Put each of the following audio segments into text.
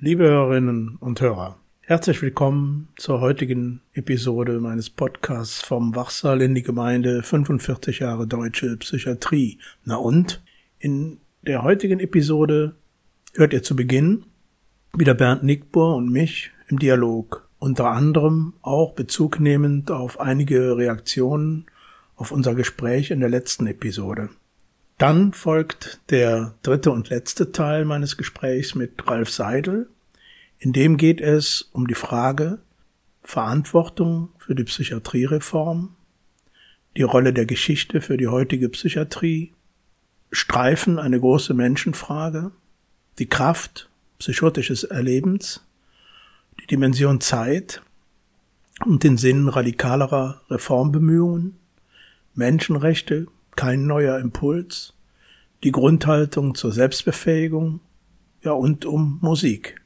Liebe Hörerinnen und Hörer, herzlich willkommen zur heutigen Episode meines Podcasts vom Wachsaal in die Gemeinde 45 Jahre deutsche Psychiatrie. Na und? In der heutigen Episode hört ihr zu Beginn wieder Bernd Nickbohr und mich im Dialog, unter anderem auch Bezug nehmend auf einige Reaktionen auf unser Gespräch in der letzten Episode. Dann folgt der dritte und letzte Teil meines Gesprächs mit Ralf Seidel. In dem geht es um die Frage Verantwortung für die Psychiatriereform, die Rolle der Geschichte für die heutige Psychiatrie, Streifen eine große Menschenfrage, die Kraft psychotisches Erlebens, die Dimension Zeit und den Sinn radikalerer Reformbemühungen, Menschenrechte, kein neuer Impuls, die Grundhaltung zur Selbstbefähigung, ja und um Musik.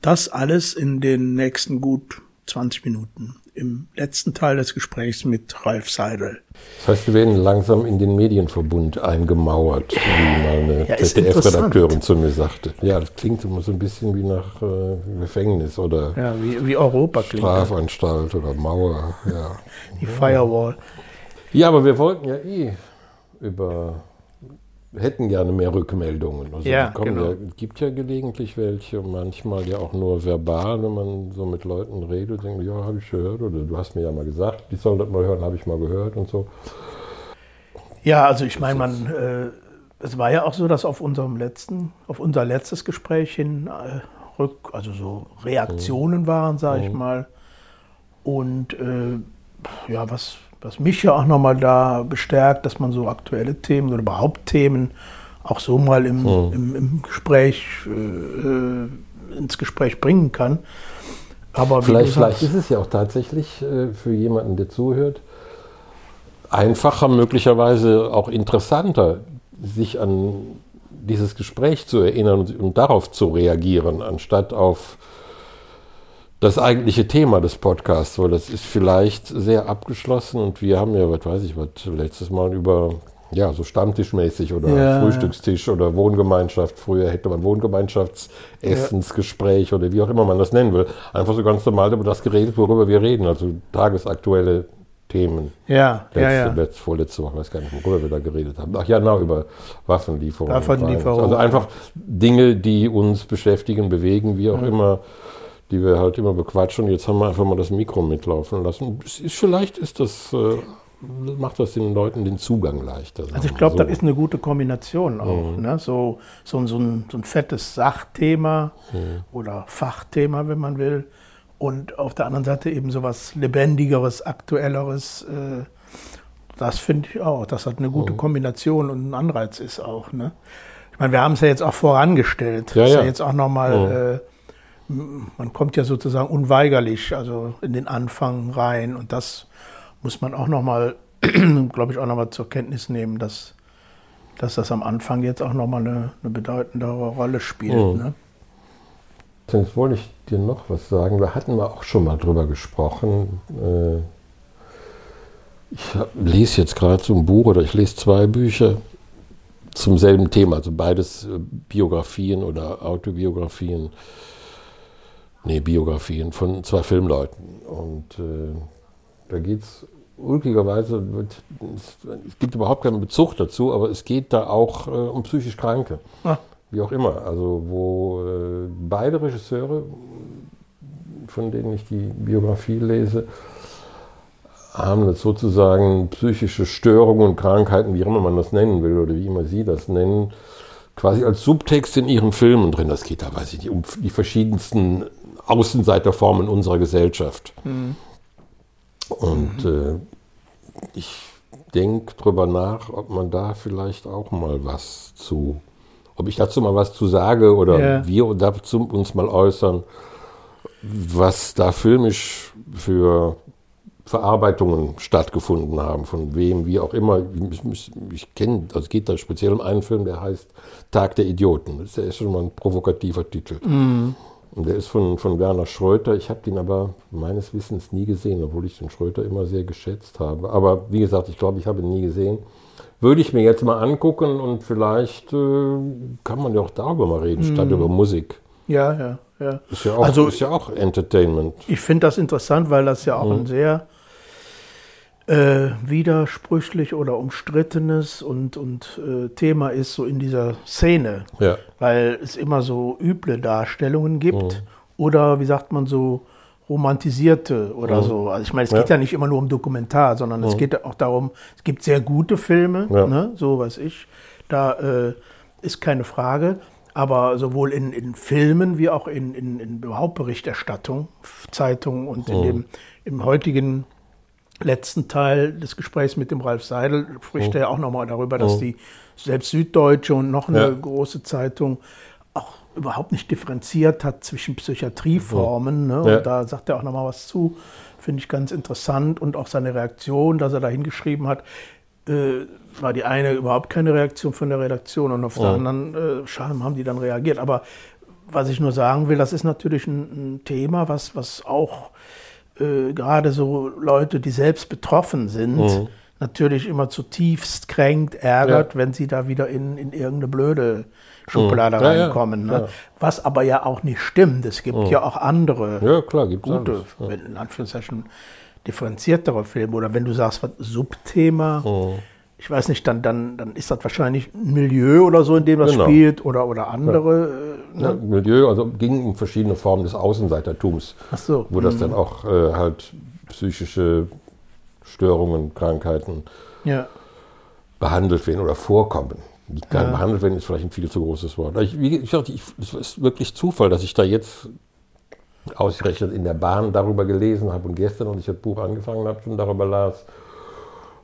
Das alles in den nächsten gut 20 Minuten im letzten Teil des Gesprächs mit Ralf Seidel. Das heißt, wir werden langsam in den Medienverbund eingemauert, wie mal eine ja, ZDF-Redakteurin zu mir sagte. Ja, das klingt immer so ein bisschen wie nach äh, Gefängnis oder ja, wie, wie Europa klingt. Strafanstalt oder Mauer. Ja. Die Firewall. Ja, aber wir wollten ja eh über hätten gerne mehr Rückmeldungen. Also ja, genau. ja, gibt ja gelegentlich welche, manchmal ja auch nur verbal, wenn man so mit Leuten redet, denkt, ja, habe ich gehört oder du hast mir ja mal gesagt, die sollen das mal hören, habe ich mal gehört und so. Ja, also ich meine, man, äh, es war ja auch so, dass auf unserem letzten, auf unser letztes Gespräch hin äh, rück, also so Reaktionen mhm. waren, sage ich mhm. mal. Und äh, ja, was was mich ja auch nochmal da bestärkt, dass man so aktuelle Themen oder überhaupt Themen auch so mal im, mhm. im, im, Gespräch, äh, ins Gespräch bringen kann. Aber vielleicht, vielleicht ist es ja auch tatsächlich äh, für jemanden, der zuhört, einfacher, möglicherweise auch interessanter, sich an dieses Gespräch zu erinnern und, und darauf zu reagieren, anstatt auf das eigentliche Thema des Podcasts, weil das ist vielleicht sehr abgeschlossen und wir haben ja, was weiß ich, was letztes Mal über ja, so Stammtischmäßig oder ja. Frühstückstisch oder Wohngemeinschaft. Früher hätte man Wohngemeinschaftsessensgespräch ja. oder wie auch immer man das nennen will. Einfach so ganz normal über das geredet, worüber wir reden, also tagesaktuelle Themen. Ja, letzte, ja, ja. Letzte, vorletzte Woche, weiß gar nicht, worüber wir da geredet haben. Ach ja, genau, über Waffenlieferungen. Waffenlieferungen. Also einfach Dinge, die uns beschäftigen, bewegen, wie auch ja. immer die wir halt immer bequatschen. Jetzt haben wir einfach mal das Mikro mitlaufen lassen. Ist, vielleicht ist das, äh, macht das den Leuten den Zugang leichter. Also ich glaube, so. das ist eine gute Kombination auch. Mhm. Ne? So, so, so, ein, so ein fettes Sachthema mhm. oder Fachthema, wenn man will. Und auf der anderen Seite eben so was Lebendigeres, Aktuelleres. Äh, das finde ich auch, dass das eine gute mhm. Kombination und ein Anreiz ist auch. Ne? Ich meine, wir haben es ja jetzt auch vorangestellt. Ja, das ist ja. ja jetzt auch nochmal mhm. äh, man kommt ja sozusagen unweigerlich also in den Anfang rein und das muss man auch nochmal, glaube ich, auch nochmal zur Kenntnis nehmen, dass, dass das am Anfang jetzt auch nochmal eine, eine bedeutendere Rolle spielt. Mhm. Ne? Jetzt wollte ich dir noch was sagen. Da hatten wir auch schon mal drüber gesprochen. Äh, ich lese jetzt gerade so ein Buch oder ich lese zwei Bücher zum selben Thema, also beides äh, Biografien oder Autobiografien nee, Biografien von zwei Filmleuten. Und äh, da geht es ulkigerweise, es gibt überhaupt keinen Bezug dazu, aber es geht da auch äh, um psychisch Kranke. Ah. Wie auch immer. Also wo äh, beide Regisseure, von denen ich die Biografie lese, haben das sozusagen psychische Störungen und Krankheiten, wie immer man das nennen will oder wie immer sie das nennen, quasi als Subtext in ihren Filmen drin. Das geht da, weiß ich nicht, um die verschiedensten Außenseiterformen unserer Gesellschaft. Mhm. Und äh, ich denke drüber nach, ob man da vielleicht auch mal was zu, ob ich dazu mal was zu sage oder ja. wir dazu uns mal äußern, was da filmisch für Verarbeitungen stattgefunden haben, von wem, wie auch immer. Ich, ich kenne, also es geht da speziell um einen Film, der heißt Tag der Idioten. Das ist ja schon mal ein provokativer Titel. Mhm. Und der ist von, von Werner Schröter. Ich habe den aber meines Wissens nie gesehen, obwohl ich den Schröter immer sehr geschätzt habe. Aber wie gesagt, ich glaube, ich habe ihn nie gesehen. Würde ich mir jetzt mal angucken und vielleicht äh, kann man ja auch darüber mal reden, statt über Musik. Ja, ja, ja. Ist ja auch, Also- ist ja auch Entertainment. Ich finde das interessant, weil das ja auch Mhm. ein sehr äh, widersprüchlich oder umstrittenes und, und äh, Thema ist so in dieser Szene, Ja. weil es immer so üble Darstellungen gibt Mhm. oder wie sagt man so romantisierte oder so. Also ich meine, es Mhm. Ja. Mhm. geht ja nicht immer nur um Dokumentar, sondern es geht auch darum, es gibt sehr gute Filme, Ja. ne, so weiß ich. Da äh, ist keine Frage. Aber sowohl in, in Filmen wie auch in, in, in überhaupt Berichterstattung, Zeitungen und Mhm. in dem, im heutigen letzten Teil des Gesprächs mit dem Ralf Seidel spricht er ja auch nochmal darüber, dass die selbst Süddeutsche und noch eine Ja. große Zeitung auch überhaupt nicht differenziert hat zwischen Psychiatrieformen. Ne? Ja. Und da sagt er auch nochmal was zu. Finde ich ganz interessant. Und auch seine Reaktion, dass er da hingeschrieben hat, äh, war die eine überhaupt keine Reaktion von der Redaktion und auf der anderen äh, Scham haben die dann reagiert. Aber was ich nur sagen will, das ist natürlich ein, ein Thema, was, was auch äh, gerade so Leute, die selbst betroffen sind, natürlich immer zutiefst kränkt, ärgert, Ja. wenn sie da wieder in, in irgendeine blöde Schublade Ja, ja, reinkommen. ne? Was aber ja auch nicht stimmt. Es gibt ja auch andere Ja, klar, gute, in Anführungszeichen differenziertere Filme oder wenn du sagst, was Subthema, Mhm. Ich weiß nicht, dann, dann, dann ist das wahrscheinlich ein Milieu oder so, in dem das Genau. spielt oder, oder andere. äh, Ja, Ne? Milieu, also ging um verschiedene Formen des Außenseitertums, Ach so. wo das dann auch äh, halt psychische Störungen, Krankheiten Ja, behandelt werden oder vorkommen. Die kann Ja. behandelt werden ist vielleicht ein viel zu großes Wort. Ich, wie gesagt, es ist wirklich Zufall, dass ich da jetzt ausgerechnet in der Bahn darüber gelesen habe und gestern, als ich das Buch angefangen habe, schon darüber las.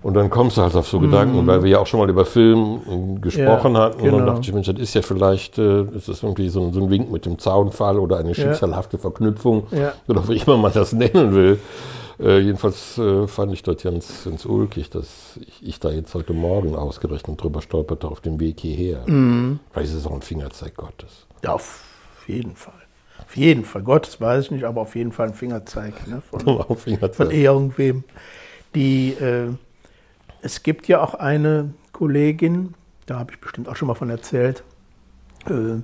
Und dann kommst du halt auf so Gedanken, weil wir ja auch schon mal über Film äh, gesprochen Mhm. Ja, hatten. Und dann genau. dachte ich, Mensch, das ist ja vielleicht, äh, ist das irgendwie so ein, so ein Wink mit dem Zaunfall oder eine schicksalhafte Verknüpfung Ja. oder wie immer man das nennen will. Äh, jedenfalls äh, fand ich das ganz, ganz ulkig, dass ich, ich da jetzt heute Morgen ausgerechnet drüber stolperte auf dem Weg hierher. Mhm. Vielleicht ist es auch ein Fingerzeig Gottes. ja, auf jeden Fall. Auf jeden Fall. Gott, das weiß ich nicht, aber auf jeden Fall ein Fingerzeig ne, von, Ein von Fingerzeig. irgendwem. Die, äh, es gibt ja auch eine Kollegin, da habe ich bestimmt auch schon mal von erzählt, äh,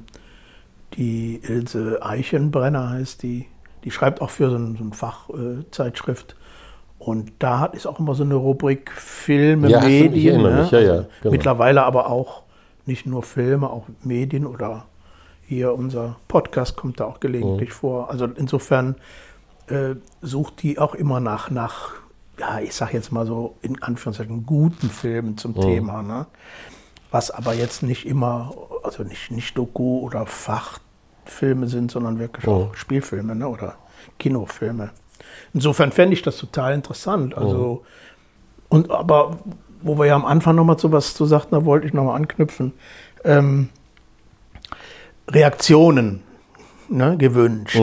die Ilse Eichenbrenner heißt die, die schreibt auch für so, ein, so eine Fachzeitschrift. Und da hat, ist auch immer so eine Rubrik Filme, Ja, Medien. ne? mich, ja, ja, Also genau. Mittlerweile aber auch nicht nur Filme, auch Medien oder hier unser Podcast kommt da auch gelegentlich Mhm. vor. Also insofern äh, sucht die auch immer nach, nach, ja, ich sag jetzt mal so in Anführungszeichen guten Filmen zum Thema, ne? Was aber jetzt nicht immer, also nicht, nicht Doku oder Fachfilme sind, sondern wirklich auch Spielfilme ne? oder Kinofilme. Insofern fände ich das total interessant. Also, und aber, wo wir ja am Anfang nochmal zu was zu sagten, da wollte ich nochmal anknüpfen. Ähm, Reaktionen ne, gewünscht.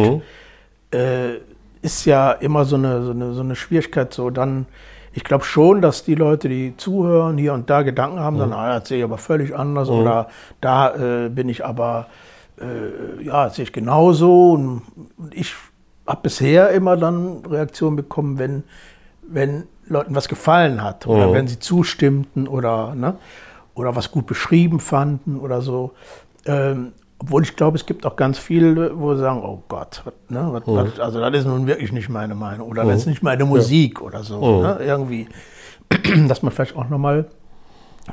Äh, ist ja immer so eine, so eine, so eine Schwierigkeit. So dann, ich glaube schon, dass die Leute, die zuhören, hier und da Gedanken haben, dann, ah, das sehe ich aber völlig anders oder da äh, bin ich aber, äh, ja, das sehe ich genauso. Und, und ich habe bisher immer dann Reaktionen bekommen, wenn, wenn Leuten was gefallen hat oder wenn sie zustimmten oder, ne, oder was gut beschrieben fanden oder so. Ähm, obwohl ich glaube, es gibt auch ganz viele, wo sie sagen, oh Gott, ne, was, was, also das ist nun wirklich nicht meine Meinung oder das ist nicht meine Musik oder so. Ne, irgendwie, dass man vielleicht auch nochmal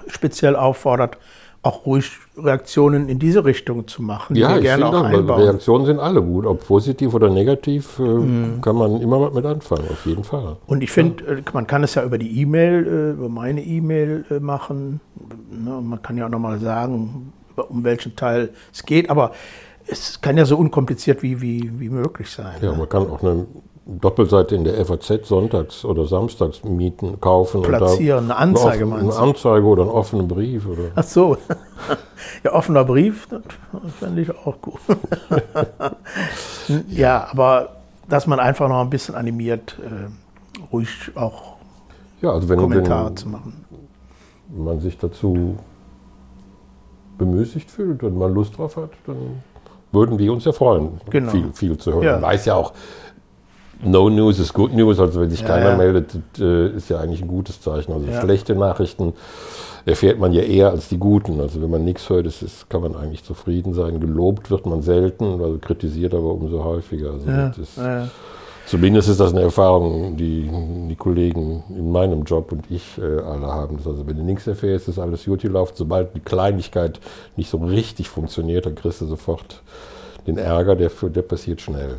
speziell auffordert, auch ruhig Reaktionen in diese Richtung zu machen, Ja, ich gerne auch einbauen. Reaktionen sind alle gut. Ob positiv oder negativ, äh, Mhm. kann man immer was mit anfangen, auf jeden Fall. Und ich finde, äh, man kann es ja über die E-Mail, äh, über meine E-Mail äh, machen. Ne, Man kann ja auch nochmal sagen, um welchen Teil es geht. Aber es kann ja so unkompliziert wie, wie, wie möglich sein. Ja, ne? man kann auch eine Doppelseite in der FAZ sonntags oder samstags mieten, kaufen. Platzieren, eine Anzeige off- meinst du? Eine Anzeige oder einen offenen Brief. Oder Ach so. ja, offener Brief, das fände ich auch gut. ja, aber dass man einfach noch ein bisschen animiert, äh, ruhig auch ja, also wenn, Kommentare wenn zu machen. man sich dazu bemüßigt fühlt und man Lust drauf hat, dann würden wir uns ja freuen, Genau. viel, viel zu hören. Ja. Man weiß ja auch, no news is good news. Also wenn sich Ja, keiner ja. meldet, äh, ist ja eigentlich ein gutes Zeichen. Also Ja. schlechte Nachrichten erfährt man ja eher als die guten. Also wenn man nichts hört, ist, ist, kann man eigentlich zufrieden sein. Gelobt wird man selten, also kritisiert aber umso häufiger. Also Zumindest ist das eine Erfahrung, die die Kollegen in meinem Job und ich äh, alle haben. Also wenn du nichts erfährst, ist alles gut gelaufen. Sobald die Kleinigkeit nicht so richtig funktioniert, dann kriegst du sofort den Ärger, der, der passiert schnell.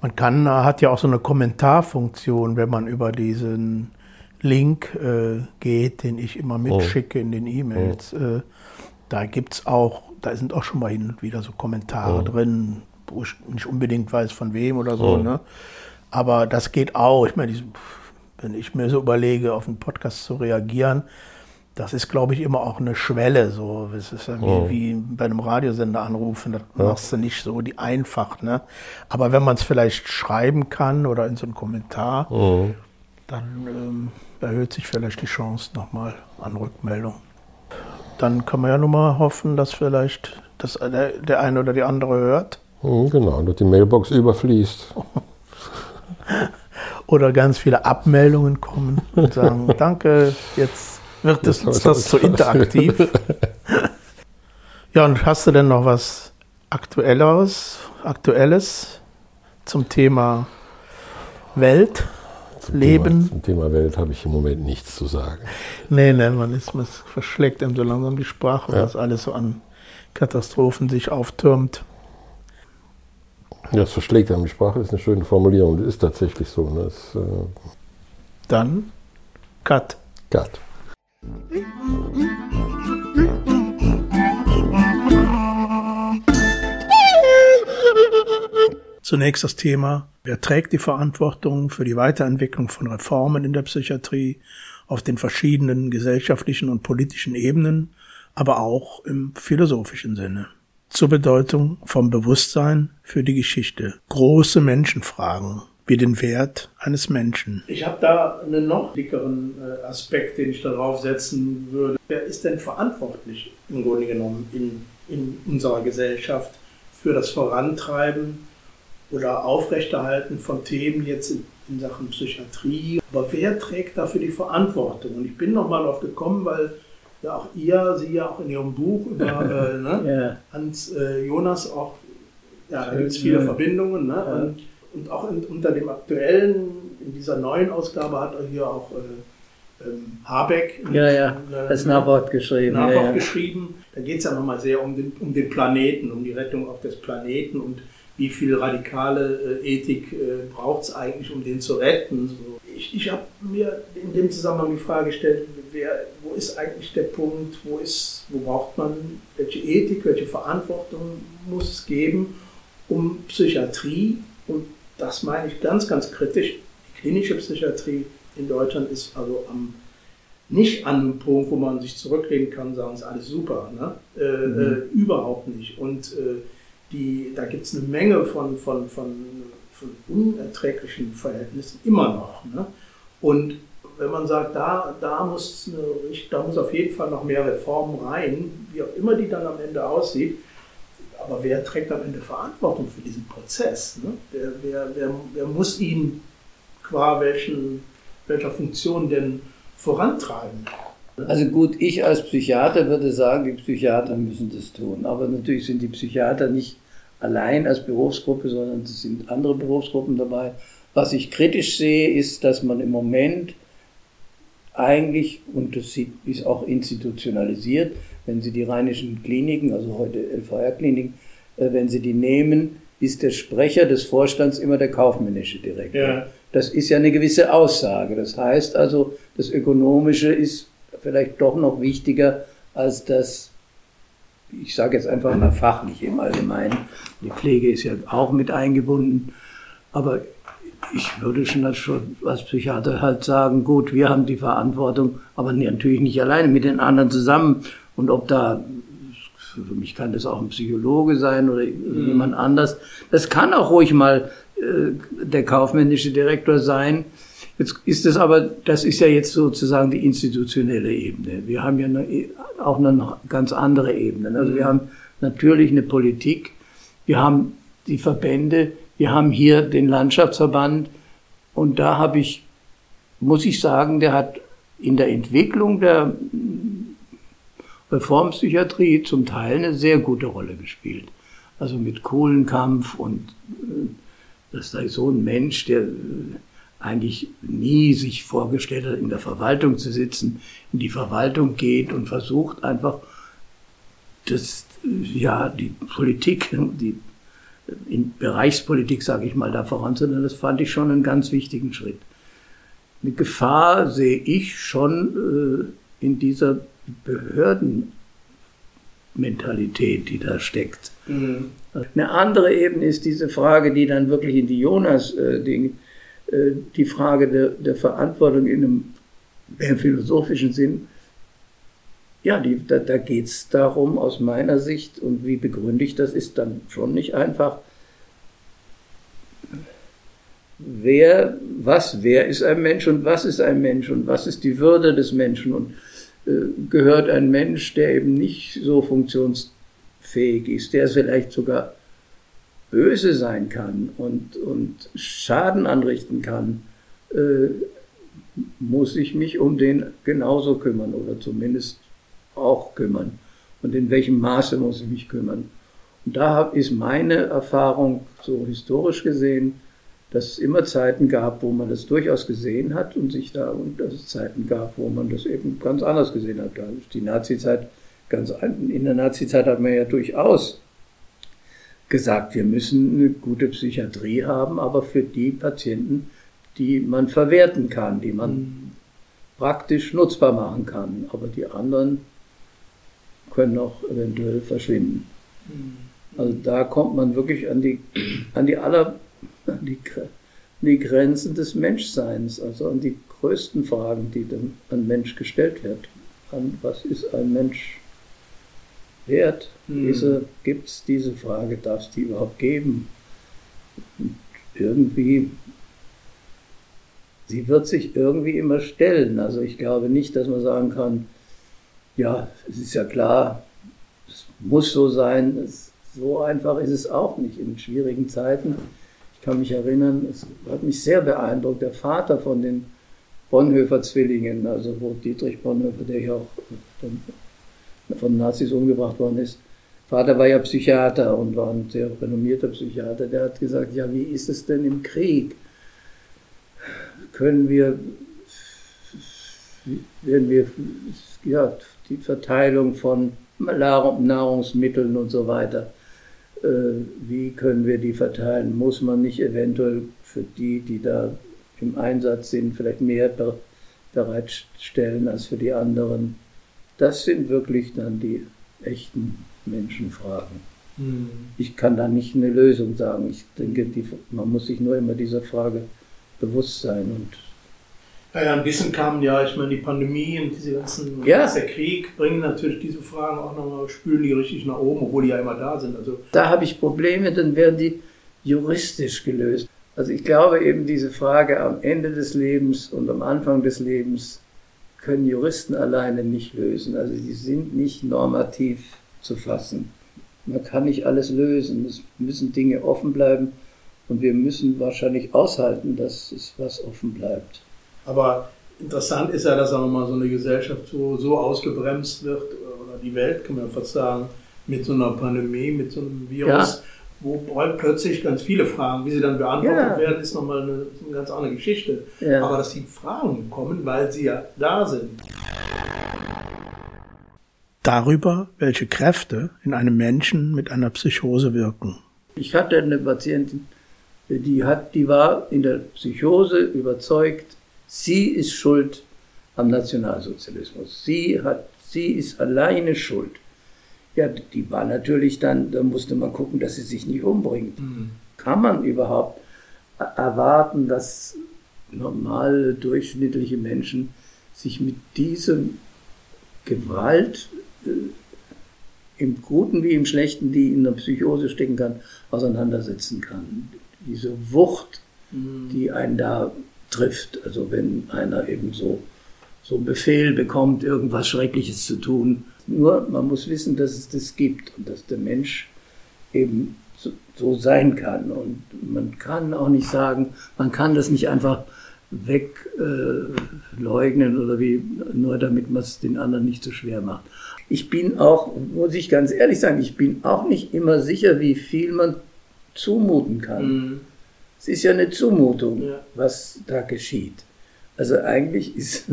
Man kann, hat ja auch so eine Kommentarfunktion, wenn man über diesen Link äh, geht, den ich immer mitschicke in den E-Mails. Äh, da gibt's auch, da sind auch schon mal hin und wieder so Kommentare drin, wo ich nicht unbedingt weiß von wem oder so. Ne? Aber das geht auch. Ich meine, diesen- wenn ich mir so überlege, auf einen Podcast zu reagieren, das ist, glaube ich, immer auch eine Schwelle. So, es ist ja wie, wie bei einem Radiosender anrufen, das machst du nicht so die einfach. Ne? Aber wenn man es vielleicht schreiben kann oder in so einen Kommentar, dann ähm, erhöht sich vielleicht die Chance nochmal an Rückmeldung. Dann kann man ja nur mal hoffen, dass vielleicht das, der, der eine oder die andere hört. Mhm, Genau, und die Mailbox überfließt. Oder ganz viele Abmeldungen kommen und sagen, danke, jetzt wird es uns das so interaktiv. Ja, und hast du denn noch was Aktuelleres, Aktuelles zum Thema Welt, Zum Leben? Thema, zum Thema Welt habe ich im Moment nichts zu sagen. Nee, nee, man ist, man verschlägt einem so langsam die Sprache, Ja. das alles so an Katastrophen sich auftürmt. Ja, das verschlägt einem die Sprache, ist eine schöne Formulierung. Das ist tatsächlich so. Ne? Das, äh, Dann Cut. Cut. Zunächst das Thema, wer trägt die Verantwortung für die Weiterentwicklung von Reformen in der Psychiatrie auf den verschiedenen gesellschaftlichen und politischen Ebenen, aber auch im philosophischen Sinne. Zur Bedeutung vom Bewusstsein für die Geschichte. Große Menschenfragen wie den Wert eines Menschen. Ich habe da einen noch dickeren äh, Aspekt, den ich darauf setzen würde. Wer ist denn verantwortlich im Grunde genommen in, in unserer Gesellschaft für das Vorantreiben oder Aufrechterhalten von Themen jetzt in, in Sachen Psychiatrie. Aber wer trägt dafür die Verantwortung? Und ich bin nochmal darauf gekommen, weil ja auch ihr, Sie ja auch in Ihrem Buch über äh, ne, Ja. Hans äh, Jonas auch, ja, da gibt es viele. Verbindungen. Ne? Ja. Und, und auch in, unter dem aktuellen, in dieser neuen Ausgabe hat er hier auch äh, ähm, Habeck Ja, ja, äh, das Nachwort geschrieben. Nachwort ja. geschrieben. Da geht es ja nochmal sehr um den, um den Planeten, um die Rettung auch des Planeten und wie viel radikale äh, Ethik äh, braucht es eigentlich, um den zu retten. So. Ich, ich habe mir in dem Zusammenhang die Frage gestellt, wer, wo ist eigentlich der Punkt, wo, ist, wo braucht man, welche Ethik, welche Verantwortung muss es geben, um Psychiatrie, und das meine ich ganz, ganz kritisch, die klinische Psychiatrie in Deutschland ist also am nicht an einem Punkt, wo man sich zurücklehnen kann und sagen, ist alles super. Ne? Äh, äh, überhaupt nicht. Und äh, die, da gibt es eine Menge von, von, von, von unerträglichen Verhältnissen immer noch. Ne? Und wenn man sagt, da, da, muss eine, da muss auf jeden Fall noch mehr Reformen rein, wie auch immer die dann am Ende aussieht, aber wer trägt am Ende Verantwortung für diesen Prozess? Ne? Wer, wer, wer, wer muss ihn qua welchen, welcher Funktion denn vorantreiben? Also gut, ich als Psychiater würde sagen, die Psychiater müssen das tun. Aber natürlich sind die Psychiater nicht allein als Berufsgruppe, sondern es sind andere Berufsgruppen dabei. Was ich kritisch sehe, ist, dass man im Moment eigentlich, und das ist auch institutionalisiert, wenn Sie die rheinischen Kliniken, also heute LVR-Kliniken, äh, wenn Sie die nehmen, ist der Sprecher des Vorstands immer der kaufmännische Direktor. Ja. Das ist ja eine gewisse Aussage. Das heißt also, das Ökonomische ist vielleicht doch noch wichtiger als das, ich sage jetzt einfach mal fachliche im Allgemeinen. Die Pflege ist ja auch mit eingebunden. Aber ich würde schon als, als Psychiater halt sagen, gut, wir haben die Verantwortung, aber natürlich nicht alleine, mit den anderen zusammen. Und ob da, für mich kann das auch ein Psychologe sein oder jemand anders, das kann auch ruhig mal äh, der kaufmännische Direktor sein. Jetzt ist es aber, das ist ja jetzt sozusagen die institutionelle Ebene. Wir haben ja eine, auch eine ganz andere Ebene. Also wir haben natürlich eine Politik, wir haben die Verbände, wir haben hier den Landschaftsverband und da habe ich, muss ich sagen, der hat in der Entwicklung der Reformpsychiatrie zum Teil eine sehr gute Rolle gespielt. Also mit Kohlenkampf und äh, das sei so ein Mensch, der äh, eigentlich nie sich vorgestellt hat, in der Verwaltung zu sitzen, in die Verwaltung geht und versucht einfach, das, äh, ja, die Politik, die in Bereichspolitik, sage ich mal, da voranzunehmen, das fand ich schon einen ganz wichtigen Schritt. Eine Gefahr sehe ich schon äh, in dieser Behördenmentalität, die da steckt. Mhm. Eine andere Ebene ist diese Frage, die dann wirklich in die Jonas-Ding, äh, äh, die Frage der, der, Verantwortung in einem mehr philosophischen Sinn. Ja, die, da, da geht es darum, aus meiner Sicht, und wie begründigt das ist dann schon nicht einfach, wer, was, wer ist ein Mensch und was ist ein Mensch und was ist die Würde des Menschen? Und äh, gehört ein Mensch, der eben nicht so funktionsfähig ist, der vielleicht sogar böse sein kann und, und Schaden anrichten kann, äh, muss ich mich um den genauso kümmern oder zumindest auch kümmern. Und in welchem Maße muss ich mich kümmern? Und da ist meine Erfahrung so historisch gesehen, dass es immer Zeiten gab, wo man das durchaus gesehen hat und sich da, und dass es Zeiten gab, wo man das eben ganz anders gesehen hat. Da ist die Nazizeit ganz, in der Nazizeit hat man ja durchaus gesagt, wir müssen eine gute Psychiatrie haben, aber für die Patienten, die man verwerten kann, die man mhm. praktisch nutzbar machen kann. Aber die anderen können auch eventuell verschwinden. Mhm. Also da kommt man wirklich an die, an die aller an die, die Grenzen des Menschseins, also an die größten Fragen, die dem an Mensch gestellt wird. An was ist ein Mensch wert? Hm. Gibt es diese Frage, darf es die überhaupt geben? Und irgendwie, sie wird sich irgendwie immer stellen. Also ich glaube nicht, dass man sagen kann, ja, es ist ja klar, es muss so sein. Es, so einfach ist es auch nicht in schwierigen Zeiten kann mich erinnern, es hat mich sehr beeindruckt, der Vater von den Bonhoeffer Zwillingen, also wo Dietrich Bonhoeffer, der ja auch von Nazis umgebracht worden ist, Vater war ja Psychiater und war ein sehr renommierter Psychiater, der hat gesagt, ja, wie ist es denn im Krieg? Können wir, wenn wir, ja, die Verteilung von Nahrungsmitteln und so weiter, äh, wie können wir die verteilen? Muss man nicht eventuell für die, die da im Einsatz sind, vielleicht mehr bereitstellen als für die anderen? Das sind wirklich dann die echten Menschenfragen. Mhm. Ich kann da nicht eine Lösung sagen. Ich denke, die, man muss sich nur immer dieser Frage bewusst sein und ja, ja, ein bisschen kam ja, ich meine, die Pandemie und diese ganzen, ja. der Krieg bringen natürlich diese Fragen auch nochmal, spülen die richtig nach oben, obwohl die ja immer da sind. Also da habe ich Probleme, dann werden die juristisch gelöst. Also ich glaube eben diese Frage am Ende des Lebens und am Anfang des Lebens können Juristen alleine nicht lösen. Also die sind nicht normativ zu fassen. Man kann nicht alles lösen. Es müssen Dinge offen bleiben und wir müssen wahrscheinlich aushalten, dass es was offen bleibt. Aber interessant ist ja, dass auch nochmal so eine Gesellschaft so, so ausgebremst wird, oder die Welt, kann man fast sagen, mit so einer Pandemie, mit so einem Virus, ja. wo plötzlich ganz viele Fragen, wie sie dann beantwortet ja. werden, ist nochmal eine, eine ganz andere Geschichte. Ja. Aber dass die Fragen kommen, weil sie ja da sind. Darüber, welche Kräfte in einem Menschen mit einer Psychose wirken. Ich hatte eine Patientin, die, hat, die war in der Psychose überzeugt, Sie ist schuld am Nationalsozialismus. Sie, hat, sie ist alleine schuld. Ja, die war natürlich dann, da musste man gucken, dass sie sich nicht umbringt. Mhm. Kann man überhaupt erwarten, dass normale, durchschnittliche Menschen sich mit diesem Gewalt äh, im Guten wie im Schlechten, die in der Psychose stecken kann, auseinandersetzen kann. Diese Wucht, mhm. die einen da trifft. Also wenn einer eben so, so einen Befehl bekommt, irgendwas Schreckliches zu tun. Nur man muss wissen, dass es das gibt und dass der Mensch eben so, so sein kann. Und man kann auch nicht sagen, man kann das nicht einfach wegleugnen äh, oder wie, nur damit man es den anderen nicht so schwer macht. Ich bin auch, muss ich ganz ehrlich sagen, ich bin auch nicht immer sicher, wie viel man zumuten kann. Mhm. Es ist ja eine Zumutung, ja. was da geschieht. Also eigentlich ist,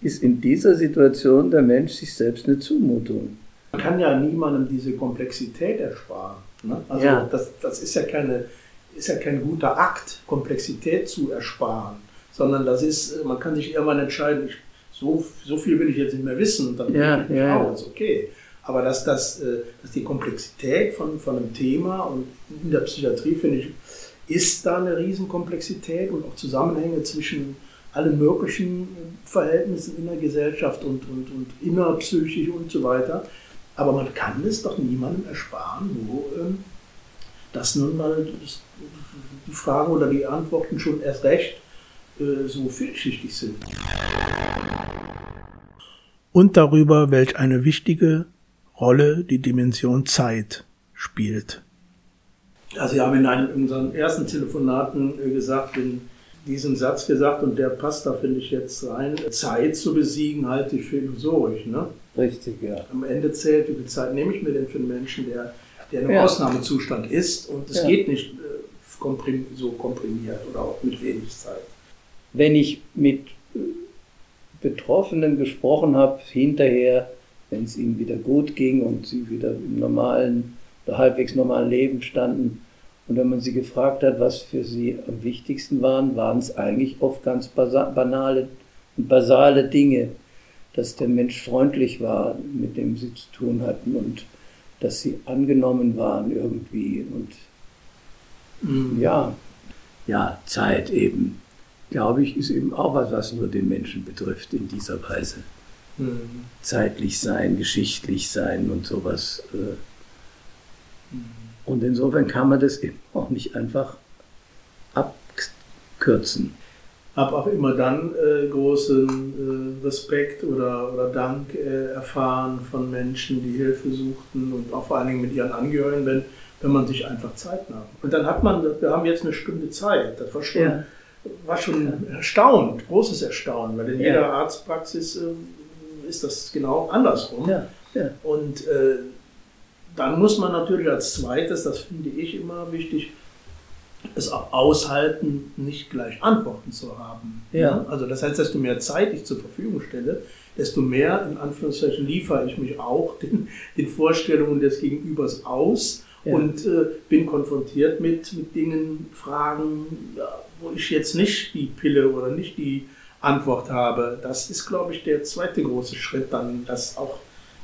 ist in dieser Situation der Mensch sich selbst eine Zumutung. Man kann ja niemandem diese Komplexität ersparen. Ne? Also ja. das, das ist, ja keine, ist ja kein guter Akt, Komplexität zu ersparen, sondern das ist, man kann sich irgendwann entscheiden, ich, so, so viel will ich jetzt nicht mehr wissen und dann ja, ich ja. aus, okay. Aber dass, das, äh, dass die Komplexität von, von einem Thema und in der Psychiatrie, finde ich, ist da eine Riesenkomplexität und auch Zusammenhänge zwischen allen möglichen Verhältnissen in der Gesellschaft und, und, und innerpsychisch und so weiter. Aber man kann es doch niemandem ersparen, wo ähm, das nun mal die Fragen oder die Antworten schon erst recht äh, so vielschichtig sind. Und darüber, welch eine wichtige Rolle die Dimension Zeit spielt. Also Sie haben in, einem, in unseren ersten Telefonaten äh, gesagt, in diesen Satz gesagt, und der passt da, finde ich, jetzt rein, Zeit zu besiegen halte ich für illusorisch. Ne? Richtig, ja. Am Ende zählt, wie viel Zeit nehme ich mir denn für einen Menschen, der, der in einem ja. Ausnahmezustand ist, und es ja. geht nicht äh, komprim so komprimiert oder auch mit wenig Zeit. Wenn ich mit äh, Betroffenen gesprochen habe, hinterher, wenn es ihnen wieder gut ging und sie wieder im normalen, halbwegs normalen Leben standen, und wenn man sie gefragt hat, was für sie am wichtigsten waren, waren es eigentlich oft ganz banale und basale Dinge, dass der Mensch freundlich war, mit dem sie zu tun hatten und dass sie angenommen waren irgendwie und mhm. ja, ja, Zeit eben, glaube ich, ist eben auch was, was nur den Menschen betrifft in dieser Weise. Mhm. Zeitlich sein, geschichtlich sein und sowas. Äh. Und insofern kann man das eben auch nicht einfach abkürzen. Habe auch immer dann äh, großen äh, Respekt oder, oder Dank äh, erfahren von Menschen, die Hilfe suchten und auch vor allen Dingen mit ihren Angehörigen, wenn, wenn man sich einfach Zeit nahm. Und dann hat man, wir haben jetzt eine Stunde Zeit. Das war schon, ja. war schon ja. erstaunt, großes Erstaunen, weil in ja. jeder Arztpraxis äh, ist das genau andersrum. Und äh, dann muss man natürlich als zweites, das finde ich immer wichtig, es auch aushalten, nicht gleich Antworten zu haben. Ja. Also das heißt, desto mehr Zeit ich zur Verfügung stelle, desto mehr, in Anführungszeichen, liefere ich mich auch den, den Vorstellungen des Gegenübers aus ja. und äh, bin konfrontiert mit, mit Dingen, Fragen, wo ich jetzt nicht die Pille oder nicht die Antwort habe. Das ist, glaube ich, der zweite große Schritt, dann das auch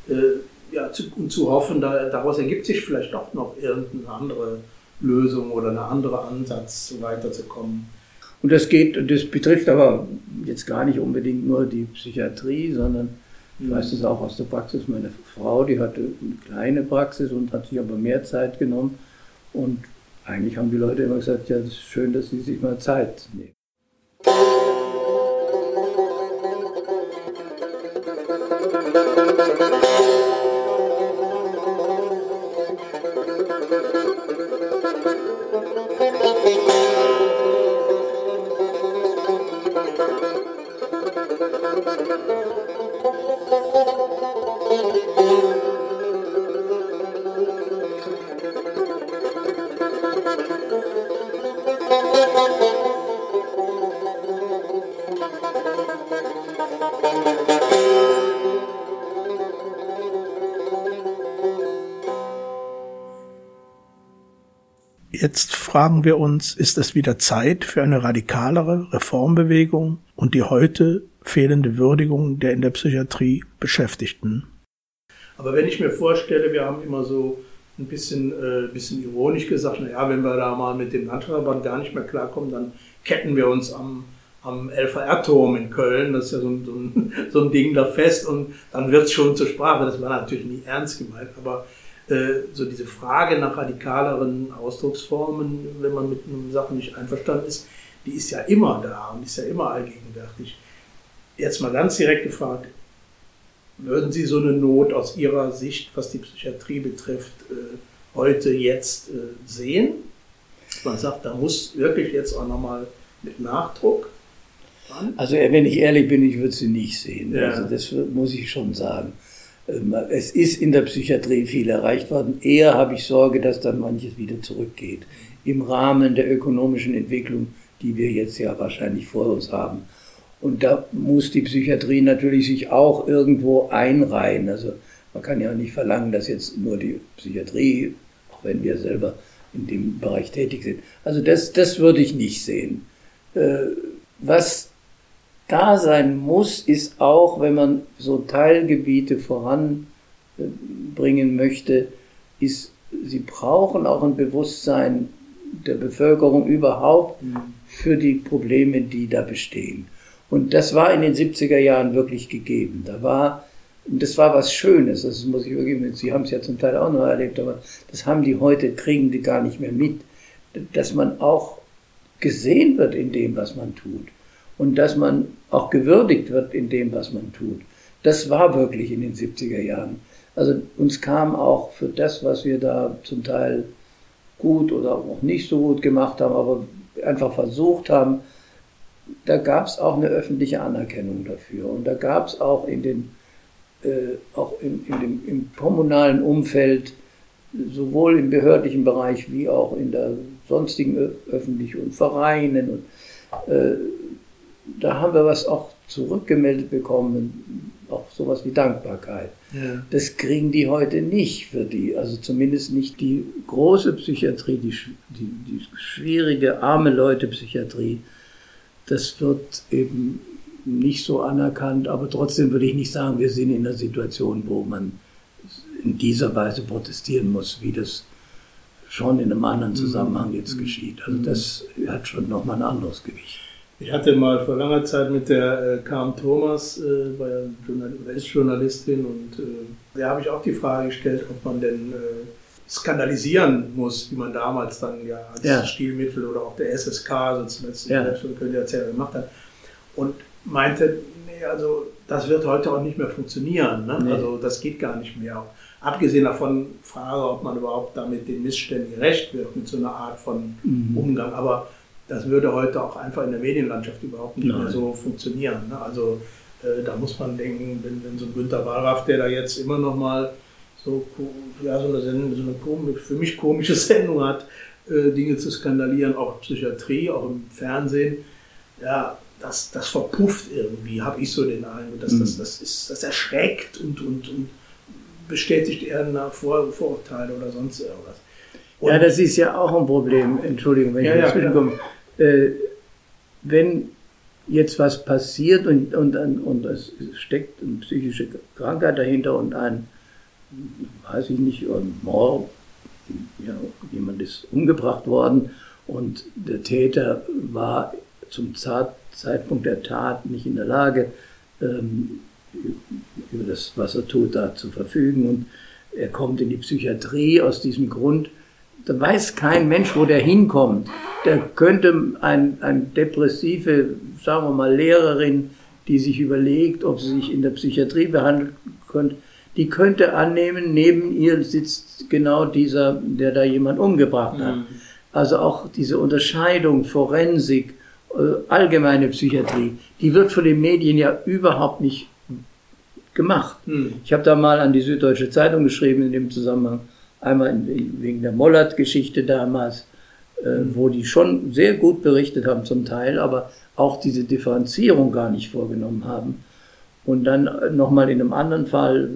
äh, ja, zu, und zu hoffen, da, daraus ergibt sich vielleicht doch noch irgendeine andere Lösung oder ein anderer Ansatz, weiterzukommen. Und das geht, das betrifft aber jetzt gar nicht unbedingt nur die Psychiatrie, sondern ich weiß es auch aus der Praxis. Meine Frau, die hatte eine kleine Praxis und hat sich aber mehr Zeit genommen. Und eigentlich haben die Leute immer gesagt, ja, es ist schön, dass sie sich mal Zeit nehmen. Jetzt fragen wir uns, ist es wieder Zeit für eine radikalere Reformbewegung und die heute fehlende Würdigung der in der Psychiatrie Beschäftigten? Aber wenn ich mir vorstelle, wir haben immer so ein bisschen, äh, bisschen ironisch gesagt, naja, wenn wir da mal mit dem Landesverband gar nicht mehr klarkommen, dann ketten wir uns am, am LVR-Turm in Köln, das ist ja so ein, so ein, so ein Ding da fest und dann wird es schon zur Sprache. Das war natürlich nie ernst gemeint, aber äh, so diese Frage nach radikaleren Ausdrucksformen, wenn man mit einer Sache nicht einverstanden ist, die ist ja immer da und ist ja immer allgegenwärtig. Jetzt mal ganz direkt gefragt, würden Sie so eine Not aus Ihrer Sicht, was die Psychiatrie betrifft, äh, heute jetzt äh, sehen? Man sagt, da muss wirklich jetzt auch nochmal mit Nachdruck ran? Also wenn ich ehrlich bin, ich würde sie nicht sehen. Ja. Also das muss ich schon sagen. Ähm, es ist in der Psychiatrie viel erreicht worden. Eher habe ich Sorge, dass dann manches wieder zurückgeht. Im Rahmen der ökonomischen Entwicklung, die wir jetzt ja wahrscheinlich vor uns haben. Und da muss die Psychiatrie natürlich sich auch irgendwo einreihen. Also man kann ja nicht verlangen, dass jetzt nur die Psychiatrie, auch wenn wir selber in dem Bereich tätig sind. Also das, das würde ich nicht sehen. Äh, was da sein muss, ist auch, wenn man so Teilgebiete voranbringen möchte, ist, sie brauchen auch ein Bewusstsein der Bevölkerung überhaupt mhm. für die Probleme, die da bestehen. Und das war in den 70er Jahren wirklich gegeben. Da war, das war was Schönes, das muss ich wirklich, Sie haben es ja zum Teil auch noch erlebt, aber das haben die heute, kriegen die gar nicht mehr mit, dass man auch gesehen wird in dem, was man tut. Und dass man auch gewürdigt wird in dem, was man tut. Das war wirklich in den 70er Jahren. Also uns kam auch für das, was wir da zum Teil gut oder auch nicht so gut gemacht haben, aber einfach versucht haben, da gab es auch eine öffentliche Anerkennung dafür. Und da gab es auch in den, äh, auch in, in dem, im kommunalen Umfeld, sowohl im behördlichen Bereich wie auch in der sonstigen öffentlichen und Vereinen. Und, äh, da haben wir was auch zurückgemeldet bekommen, auch sowas wie Dankbarkeit. Ja. Das kriegen die heute nicht für die, also zumindest nicht die große Psychiatrie, die, die, die schwierige, arme Leute Psychiatrie das wird eben nicht so anerkannt, aber trotzdem würde ich nicht sagen, wir sind in einer Situation, wo man in dieser Weise protestieren muss, wie das schon in einem anderen Zusammenhang jetzt mhm. geschieht. Also das hat schon nochmal ein anderes Gewicht. Ich hatte mal vor langer Zeit mit der äh, Thomas, äh, war ja ist Journalistin, und äh, da habe ich auch die Frage gestellt, ob man denn äh, skandalisieren muss, wie man damals dann ja als ja. Stilmittel oder auch der SSK, sonst letztlich ja. erzählen, gemacht hat. Und meinte, nee, also das wird heute auch nicht mehr funktionieren. Ne? Nee. Also das geht gar nicht mehr. Abgesehen davon frage, ob man überhaupt damit den Missständen gerecht wird, mit so einer Art von mhm. Umgang. Aber das würde heute auch einfach in der Medienlandschaft überhaupt nicht Nein. mehr so funktionieren. Ne? Also äh, da muss man denken, wenn, wenn so ein Günter Wallraff, der da jetzt immer noch mal so, ja, so eine, Sendung, so eine komisch, für mich komische Sendung hat, äh, Dinge zu skandalieren, auch Psychiatrie, auch im Fernsehen. Ja, das, das verpufft irgendwie, habe ich so den Eindruck. Dass, mhm. das, das, ist, das erschreckt und, und, und bestätigt eher Vor Vorurteile oder sonst irgendwas. Und ja, das ist ja auch ein Problem, Entschuldigung, wenn ja, ich ja, zwischenkomme. Äh, wenn jetzt was passiert und, und, und es steckt eine psychische Krankheit dahinter und ein weiß ich nicht, Mord, ja, jemand ist umgebracht worden und der Täter war zum Zeitpunkt der Tat nicht in der Lage, ähm, über das, was er tut, da zu verfügen und er kommt in die Psychiatrie aus diesem Grund. Da weiß kein Mensch, wo der hinkommt. Der könnte ein, ein depressive, sagen wir mal, Lehrerin, die sich überlegt, ob sie sich in der Psychiatrie behandeln könnte, die könnte annehmen, neben ihr sitzt genau dieser, der da jemand umgebracht hat. Mhm. Also auch diese Unterscheidung Forensik, äh, allgemeine Psychiatrie, die wird von den Medien ja überhaupt nicht gemacht. Mhm. Ich habe da mal an die Süddeutsche Zeitung geschrieben in dem Zusammenhang, einmal wegen der Mollert-Geschichte damals, äh, mhm. wo die schon sehr gut berichtet haben zum Teil, aber auch diese Differenzierung gar nicht vorgenommen haben. Und dann nochmal in einem anderen Fall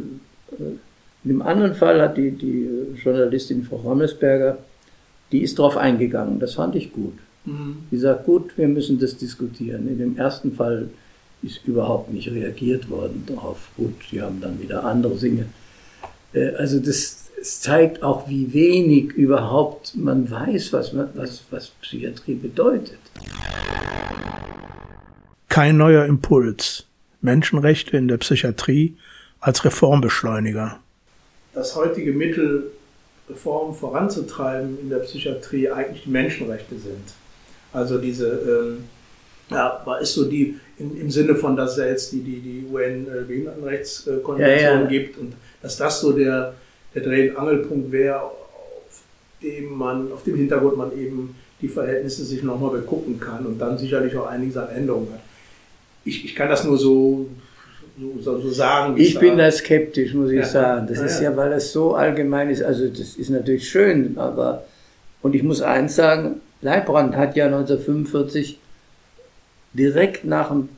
in dem anderen Fall hat die, die Journalistin Frau Rommelsberger, die ist darauf eingegangen. Das fand ich gut. Mhm. Die sagt, gut, wir müssen das diskutieren. In dem ersten Fall ist überhaupt nicht reagiert worden darauf. Gut, die haben dann wieder andere Dinge. Äh, also das, das zeigt auch, wie wenig überhaupt man weiß, was, was, was Psychiatrie bedeutet. Kein neuer Impuls. Menschenrechte in der Psychiatrie als Reformbeschleuniger. Das heutige Mittel, Reformen voranzutreiben in der Psychiatrie eigentlich die Menschenrechte sind. Also diese, ähm, ja, ist so die, in, im Sinne von, dass es ja jetzt die, die, die UN-Behindertenrechtskonvention Ja, ja. gibt und dass das so der, der Dreh- und Angelpunkt wäre, auf dem man, auf dem Hintergrund man eben die Verhältnisse sich nochmal begucken kann und dann sicherlich auch einiges an Änderungen hat. Ich, ich kann das nur so, so, so, so sagen. wie Ich bin da skeptisch, muss ich Ja. sagen. Das Ja, ist ja. weil das so allgemein ist. Also das ist natürlich schön, aber und ich muss eins sagen, Leibbrand hat ja 1945 direkt nach dem,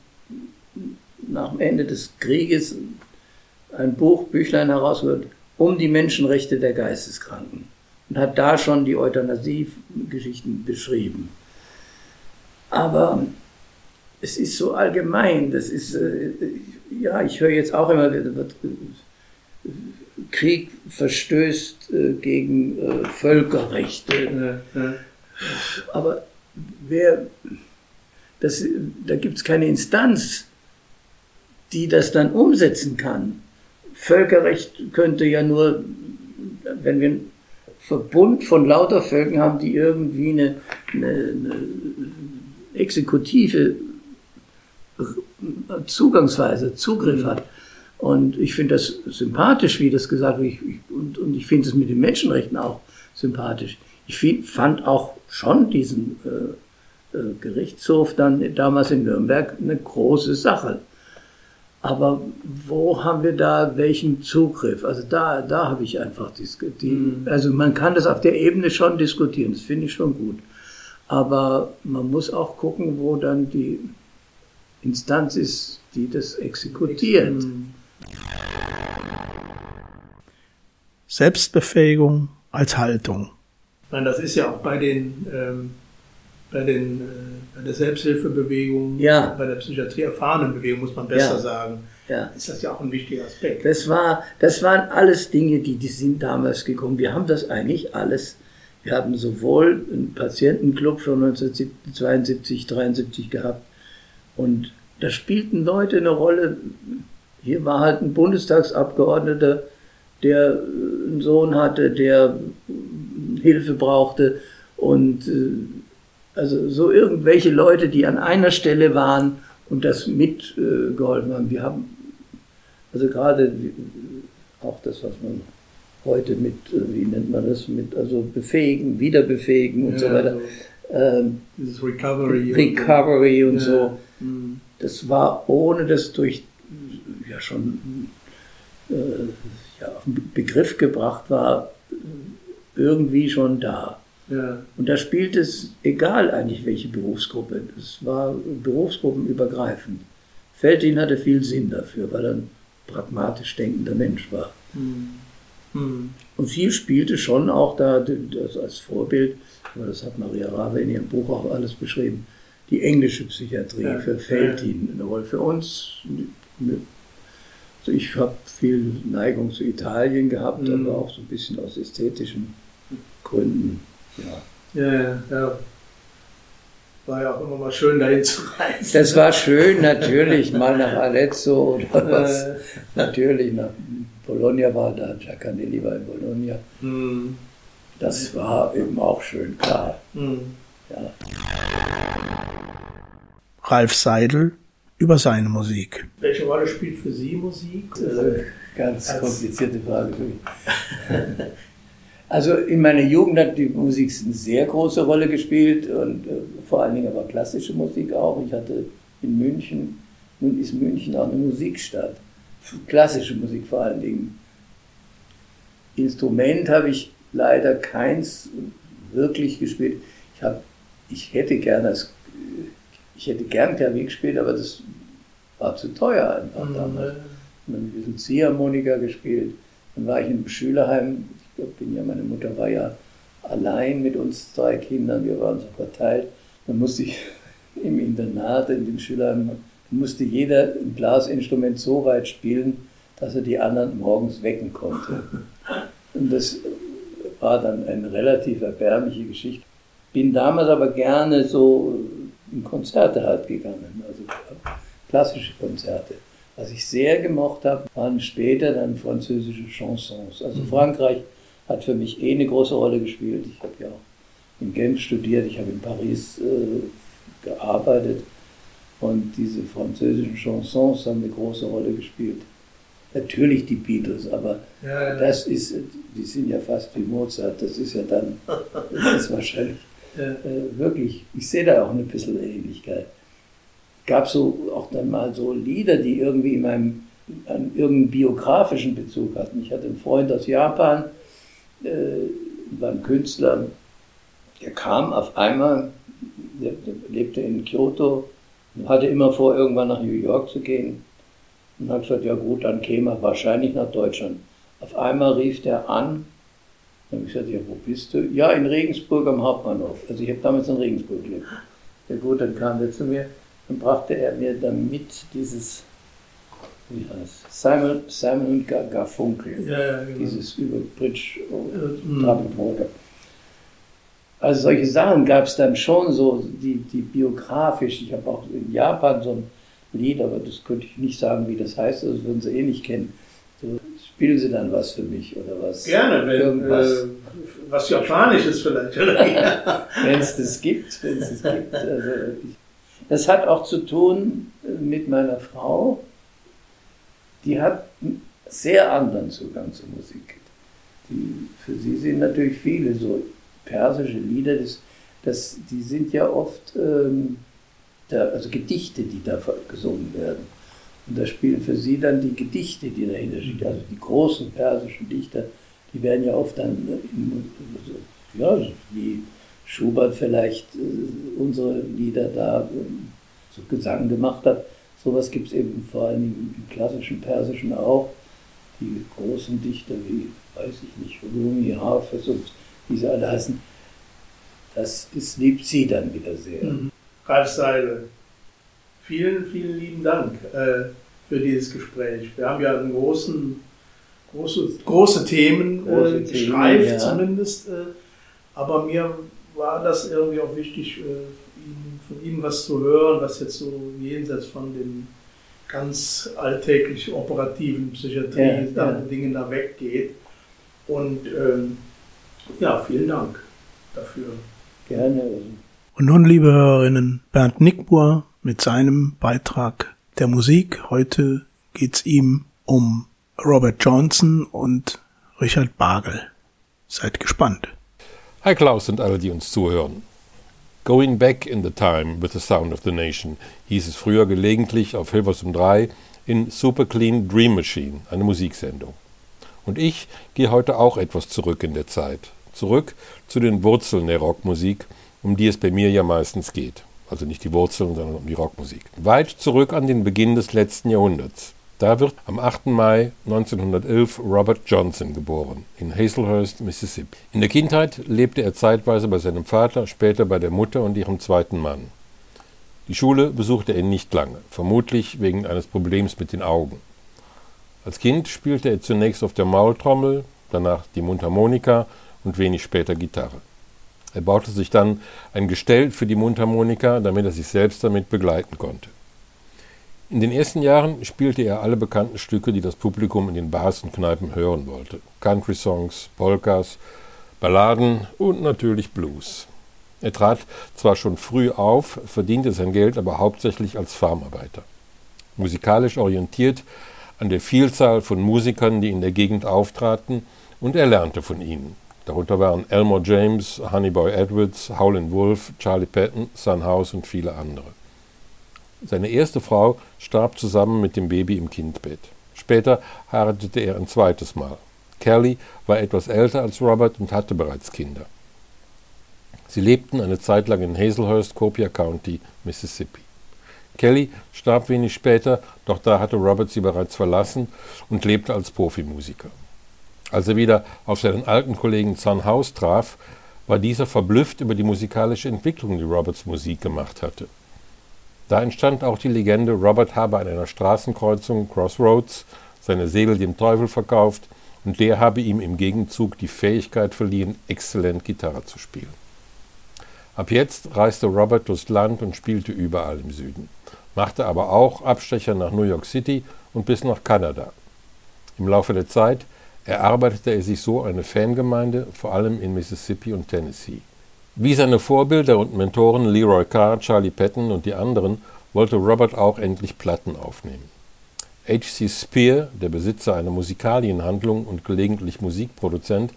nach dem Ende des Krieges ein Buch, Büchlein herausgehört, um die Menschenrechte der Geisteskranken. Und hat da schon die Euthanasie-Geschichten beschrieben. Aber es ist so allgemein, das ist, äh, ja, ich höre jetzt auch immer, äh, Krieg verstößt äh, gegen äh, Völkerrechte. Ja, ja. Aber wer, das, da gibt es keine Instanz, die das dann umsetzen kann. Völkerrecht könnte ja nur, wenn wir einen Verbund von lauter Völkern haben, die irgendwie eine, eine, eine Exekutive Zugangsweise, Zugriff hat. Und ich finde das sympathisch, wie das gesagt wird. Ich, ich, und, und ich finde es mit den Menschenrechten auch sympathisch. Ich find, fand auch schon diesen äh, äh, Gerichtshof dann damals in Nürnberg eine große Sache. Aber wo haben wir da welchen Zugriff? Also da, da habe ich einfach die, die, also man kann das auf der Ebene schon diskutieren, das finde ich schon gut. Aber man muss auch gucken, wo dann die Instanz ist, die das exekutiert. Selbstbefähigung als Haltung. Meine, das ist ja auch bei den, ähm, bei den, äh, bei der Selbsthilfebewegung, Ja. bei der Psychiatrie erfahrenen Bewegung, muss man besser Ja. sagen, Ja. ist das ja auch ein wichtiger Aspekt. Das, war, das waren alles Dinge, die, die sind damals gekommen. Wir haben das eigentlich alles. Wir haben sowohl einen Patientenclub schon 1972, 73 gehabt und da spielten Leute eine Rolle. Hier war halt ein Bundestagsabgeordneter, der äh, einen Sohn hatte, der äh, Hilfe brauchte und äh, also so irgendwelche Leute, die an einer Stelle waren und das mitgeholfen haben. Wir haben also gerade auch das, was man heute mit, wie nennt man das, mit also befähigen, wiederbefähigen und so Ja, weiter. Ähm, Dieses Recovery. Recovery und Ja. so. Mhm. Das war ohne das durch ja schon äh, ja, auf den Begriff gebracht war, irgendwie schon da. Ja. Und da spielt es egal eigentlich welche Berufsgruppe. Das war berufsgruppenübergreifend. Feldin hatte viel Sinn dafür, weil er ein pragmatisch denkender Mensch war. Mhm. Mhm. Und viel spielte schon auch da das als Vorbild, aber das hat Maria Rave in ihrem Buch auch alles beschrieben, die englische Psychiatrie Ja, für Feldin eine Rolle. Für uns, also ich habe viel Neigung zu Italien gehabt, Mhm. aber auch so ein bisschen aus ästhetischen Gründen. Ja. Ja, ja, ja. War ja auch immer mal schön, dahin zu reisen. Das war schön, natürlich, mal nach Arezzo oder was. Äh, Natürlich, nach Bologna war da, Giacanelli war in Bologna. mhm. Das war eben auch schön, klar. Mhm. Ja. Ralf Seidel über seine Musik. Welche Rolle spielt für Sie Musik? Äh, Ganz Als- komplizierte Frage für mich. Also in meiner Jugend hat die Musik eine sehr große Rolle gespielt und äh, vor allen Dingen aber klassische Musik auch. Ich hatte in München, nun ist München auch eine Musikstadt. Klassische Musik vor allen Dingen. Instrument habe ich leider keins wirklich gespielt. Ich, hab, ich hätte gerne das, ich hätte gern Klavier gespielt, aber das war zu teuer einfach Mhm. damals. Und dann ein bisschen Ziehharmonika gespielt. Dann war ich einem Schülerheim. Ich glaub, bin ja, meine Mutter war ja allein mit uns zwei Kindern. Wir waren so verteilt. Dann musste ich im Internat, in dem Schülerheim, musste jeder ein Blasinstrument so weit spielen, dass er die anderen morgens wecken konnte. Und das war dann eine relativ erbärmliche Geschichte. Bin damals aber gerne so in Konzerte halt gegangen, also klassische Konzerte. Was ich sehr gemocht habe, waren später dann französische Chansons. Also Frankreich hat für mich eh eine große Rolle gespielt. Ich habe ja auch in Genf studiert, ich habe in Paris äh, gearbeitet und diese französischen Chansons haben eine große Rolle gespielt. Natürlich die Beatles, aber ja, ja. das ist, die sind ja fast wie Mozart, das ist ja dann, das ist wahrscheinlich. Äh, wirklich, ich sehe da auch ein bisschen Ähnlichkeit. Gab so auch dann mal so Lieder, die irgendwie in meinem, an irgendeinen biografischen Bezug hatten. Ich hatte einen Freund aus Japan, äh, beim Künstler, der kam auf einmal, der, der lebte in Kyoto, hatte immer vor, irgendwann nach New York zu gehen und hat gesagt, ja gut, dann käme er wahrscheinlich nach Deutschland. Auf einmal rief der an, dann habe ich gesagt, ja, wo bist du? Ja, in Regensburg am Hauptbahnhof. Also ich habe damals in Regensburg gelebt. Ja gut, dann kam der zu mir, dann brachte er mir damit dieses, wie heißt Simon, Simon und Gar Garfunkel, ja, ja, genau. dieses über Bridge und Trappenbrote. Also solche Sachen gab es dann schon so, die, die biografisch, ich habe auch in Japan so ein Lied, aber das könnte ich nicht sagen, wie das heißt, das würden Sie eh nicht kennen. So, spielen Sie dann was für mich oder was? Gerne, wenn Irgendwas. Äh, was Japanisches vielleicht. wenn es das gibt, wenn es das gibt. Also, das hat auch zu tun mit meiner Frau. Die hat einen sehr anderen Zugang zur Musik. Die, für sie sind natürlich viele so persische Lieder, das, das, die sind ja oft ähm, da, also Gedichte, die da gesungen werden. Und da spielen für sie dann die Gedichte, die dahinter stehen. Also die großen persischen Dichter, die werden ja oft dann, in, also, ja, wie Schubert vielleicht äh, unsere Lieder da äh, so Gesang gemacht hat. Sowas gibt es eben vor allem im, im, klassischen Persischen auch. Die großen Dichter wie, weiß ich nicht, Rumi, Hafez und wie sie alle heißen. Das ist, liebt sie dann wieder sehr. Mhm. Ralf Seile, vielen, vielen lieben Dank äh, für dieses Gespräch. Wir haben ja einen großen, große, große Themen äh, große äh, gestreift Themen, ja. zumindest, äh, aber mir war das irgendwie auch wichtig, äh, von Ihnen was zu hören, was jetzt so jenseits von den ganz alltäglich operativen Psychiatrie ja, ja. Dingen da weggeht. Und ähm, ja, vielen Dank dafür. Gerne. Und nun, liebe Hörerinnen, Bernd Nickbohr mit seinem Beitrag der Musik. Heute geht's ihm um Robert Johnson und Richard Bagel. Seid gespannt. Hi Klaus und alle, die uns zuhören. Going Back in the Time with the Sound of the Nation hieß es früher gelegentlich auf Hilversum 3 in Super Clean Dream Machine, eine Musiksendung. Und ich gehe heute auch etwas zurück in der Zeit. Zurück zu den Wurzeln der Rockmusik um die es bei mir ja meistens geht. Also nicht die Wurzeln, sondern um die Rockmusik. Weit zurück an den Beginn des letzten Jahrhunderts. Da wird am 8. Mai 1911 Robert Johnson geboren, in Hazelhurst, Mississippi. In der Kindheit lebte er zeitweise bei seinem Vater, später bei der Mutter und ihrem zweiten Mann. Die Schule besuchte er nicht lange, vermutlich wegen eines Problems mit den Augen. Als Kind spielte er zunächst auf der Maultrommel, danach die Mundharmonika und wenig später Gitarre. Er baute sich dann ein Gestell für die Mundharmonika, damit er sich selbst damit begleiten konnte. In den ersten Jahren spielte er alle bekannten Stücke, die das Publikum in den Bars und Kneipen hören wollte. Country-Songs, Polkas, Balladen und natürlich Blues. Er trat zwar schon früh auf, verdiente sein Geld aber hauptsächlich als Farmarbeiter. Musikalisch orientiert an der Vielzahl von Musikern, die in der Gegend auftraten, und er lernte von ihnen. Darunter waren Elmore James, Honeyboy Edwards, Howlin' Wolf, Charlie Patton, Son House und viele andere. Seine erste Frau starb zusammen mit dem Baby im Kindbett. Später heiratete er ein zweites Mal. Kelly war etwas älter als Robert und hatte bereits Kinder. Sie lebten eine Zeit lang in Hazelhurst, Copiah County, Mississippi. Kelly starb wenig später, doch da hatte Robert sie bereits verlassen und lebte als Profimusiker. Als er wieder auf seinen alten Kollegen Son House traf, war dieser verblüfft über die musikalische Entwicklung, die Roberts Musik gemacht hatte. Da entstand auch die Legende, Robert habe an einer Straßenkreuzung Crossroads seine Seele dem Teufel verkauft und der habe ihm im Gegenzug die Fähigkeit verliehen, exzellent Gitarre zu spielen. Ab jetzt reiste Robert durchs Land und spielte überall im Süden, machte aber auch Abstecher nach New York City und bis nach Kanada. Im Laufe der Zeit erarbeitete er sich so eine Fangemeinde, vor allem in Mississippi und Tennessee. Wie seine Vorbilder und Mentoren Leroy Carr, Charlie Patton und die anderen wollte Robert auch endlich Platten aufnehmen. H.C. Spear, der Besitzer einer Musikalienhandlung und gelegentlich Musikproduzent,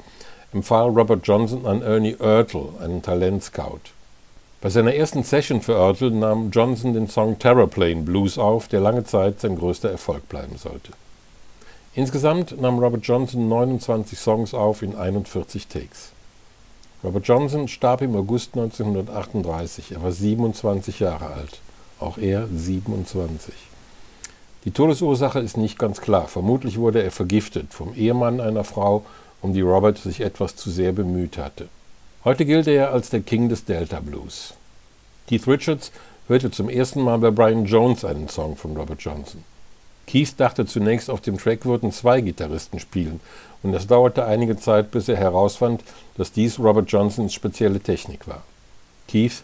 empfahl Robert Johnson an Ernie Ertel, einen Talentscout. Bei seiner ersten Session für Ertel nahm Johnson den Song Terraplane Blues auf, der lange Zeit sein größter Erfolg bleiben sollte. Insgesamt nahm Robert Johnson 29 Songs auf in 41 Takes. Robert Johnson starb im August 1938. Er war 27 Jahre alt. Auch er 27. Die Todesursache ist nicht ganz klar. Vermutlich wurde er vergiftet vom Ehemann einer Frau, um die Robert sich etwas zu sehr bemüht hatte. Heute gilt er als der King des Delta Blues. Keith Richards hörte zum ersten Mal bei Brian Jones einen Song von Robert Johnson. Keith dachte zunächst, auf dem Track würden zwei Gitarristen spielen, und es dauerte einige Zeit, bis er herausfand, dass dies Robert Johnsons spezielle Technik war. Keith,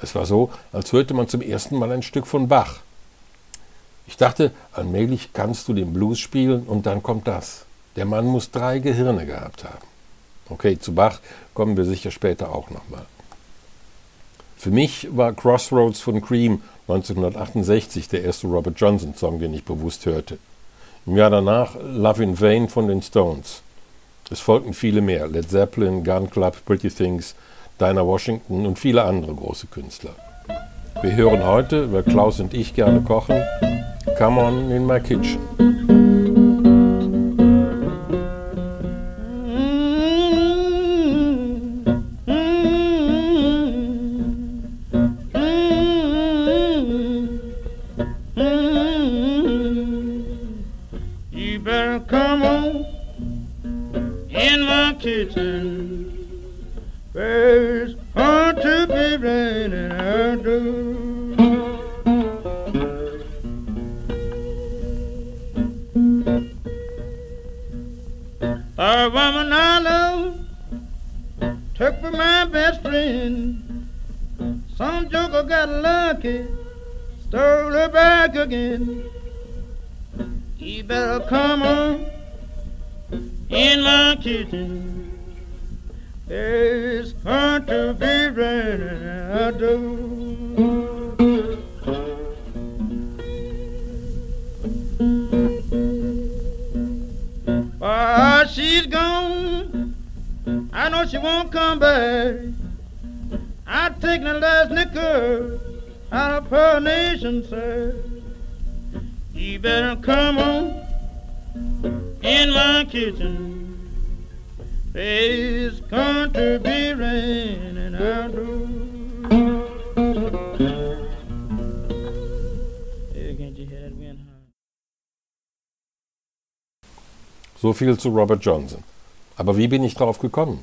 es war so, als hörte man zum ersten Mal ein Stück von Bach. Ich dachte, allmählich kannst du den Blues spielen und dann kommt das. Der Mann muss drei Gehirne gehabt haben. Okay, zu Bach kommen wir sicher später auch nochmal. Für mich war Crossroads von Cream 1968 der erste Robert Johnson-Song, den ich bewusst hörte. Im Jahr danach Love in Vain von den Stones. Es folgten viele mehr: Led Zeppelin, Gun Club, Pretty Things, Dinah Washington und viele andere große Künstler. Wir hören heute, weil Klaus und ich gerne kochen, Come On in My Kitchen. So viel zu Robert Johnson. Aber wie bin ich darauf gekommen?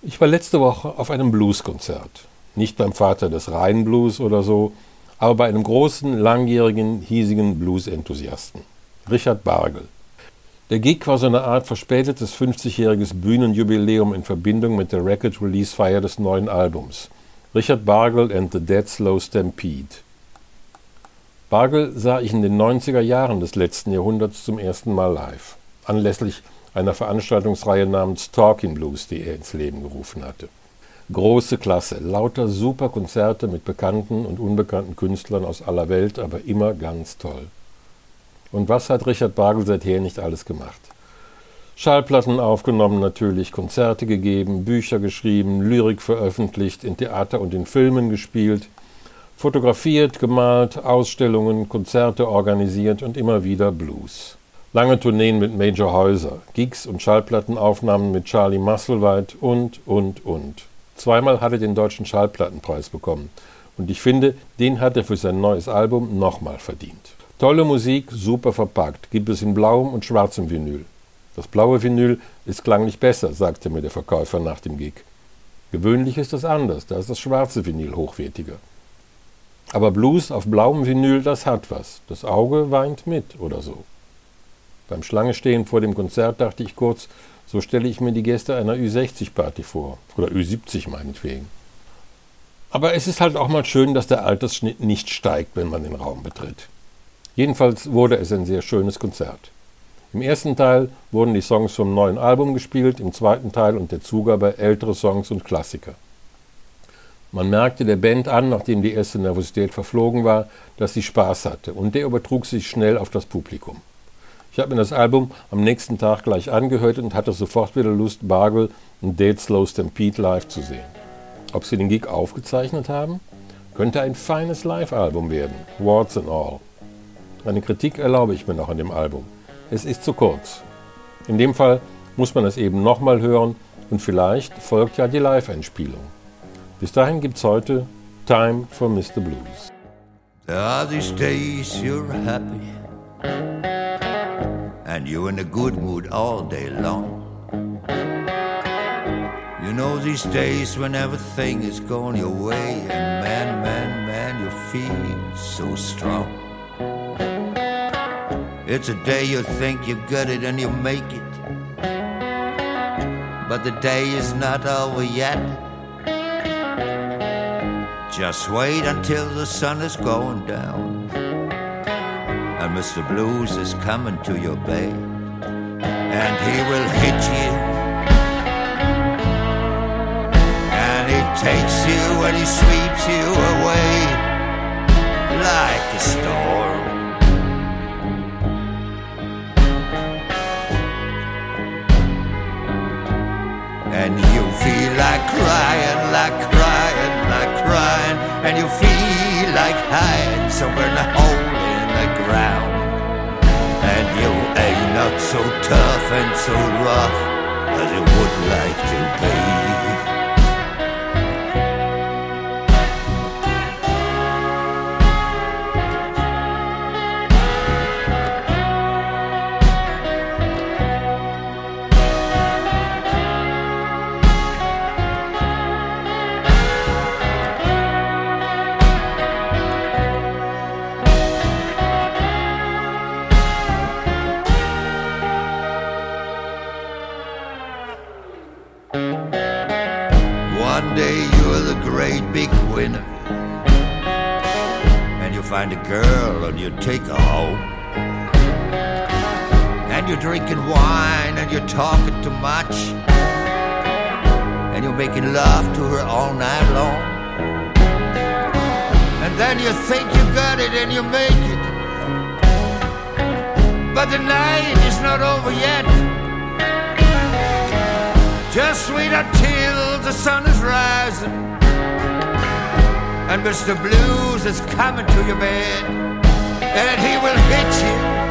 Ich war letzte Woche auf einem Blueskonzert. Nicht beim Vater des Rheinblues oder so, aber bei einem großen, langjährigen, hiesigen Blues-Enthusiasten. Richard Bargel. Der Gig war so eine Art verspätetes 50-jähriges Bühnenjubiläum in Verbindung mit der Record-Release-Feier des neuen Albums. Richard Bargel and the Dead Slow Stampede. Bargel sah ich in den 90er Jahren des letzten Jahrhunderts zum ersten Mal live, anlässlich einer Veranstaltungsreihe namens Talking Blues, die er ins Leben gerufen hatte. Große Klasse, lauter super Konzerte mit bekannten und unbekannten Künstlern aus aller Welt, aber immer ganz toll. Und was hat Richard Bargel seither nicht alles gemacht? Schallplatten aufgenommen natürlich, Konzerte gegeben, Bücher geschrieben, Lyrik veröffentlicht, in Theater und in Filmen gespielt – Fotografiert, gemalt, Ausstellungen, Konzerte organisiert und immer wieder Blues. Lange Tourneen mit Major Häuser, Gigs und Schallplattenaufnahmen mit Charlie Musselwhite und, und, und. Zweimal hat er den Deutschen Schallplattenpreis bekommen. Und ich finde, den hat er für sein neues Album nochmal verdient. Tolle Musik, super verpackt, gibt es in blauem und schwarzem Vinyl. Das blaue Vinyl ist klanglich besser, sagte mir der Verkäufer nach dem Gig. Gewöhnlich ist das anders, da ist das schwarze Vinyl hochwertiger. Aber Blues auf blauem Vinyl, das hat was. Das Auge weint mit oder so. Beim Schlangestehen vor dem Konzert dachte ich kurz, so stelle ich mir die Gäste einer Ü60-Party vor. Oder Ü70 meinetwegen. Aber es ist halt auch mal schön, dass der Altersschnitt nicht steigt, wenn man den Raum betritt. Jedenfalls wurde es ein sehr schönes Konzert. Im ersten Teil wurden die Songs vom neuen Album gespielt, im zweiten Teil und der Zugabe ältere Songs und Klassiker. Man merkte der Band an, nachdem die erste Nervosität verflogen war, dass sie Spaß hatte, und der übertrug sich schnell auf das Publikum. Ich habe mir das Album am nächsten Tag gleich angehört und hatte sofort wieder Lust, Bargle und Dead Slow Stampede live zu sehen. Ob sie den Gig aufgezeichnet haben? Könnte ein feines Live-Album werden, Warts and All. Eine Kritik erlaube ich mir noch an dem Album. Es ist zu kurz. In dem Fall muss man es eben nochmal hören und vielleicht folgt ja die Live-Einspielung. Bis dahin gibt's heute Time for Mr. Blues. There are these days you're happy and you're in a good mood all day long. You know these days when everything is going your way, and man, man, man, you feel so strong. It's a day you think you got it and you make it, but the day is not over yet. Just wait until the sun is going down and Mr. Blues is coming to your bed, and he will hit you, and he takes you and he sweeps you away like a storm. And you feel like crying, like crying, like crying, and you feel like hiding somewhere in the hole so tough and so rough as it would like to be. Find a girl and you take her home. And you're drinking wine and you're talking too much. And you're making love to her all night long. And then you think you got it and you make it. But the night is not over yet. Just wait until the sun is rising and Mr. Blues is coming to your bed, and he will hit you,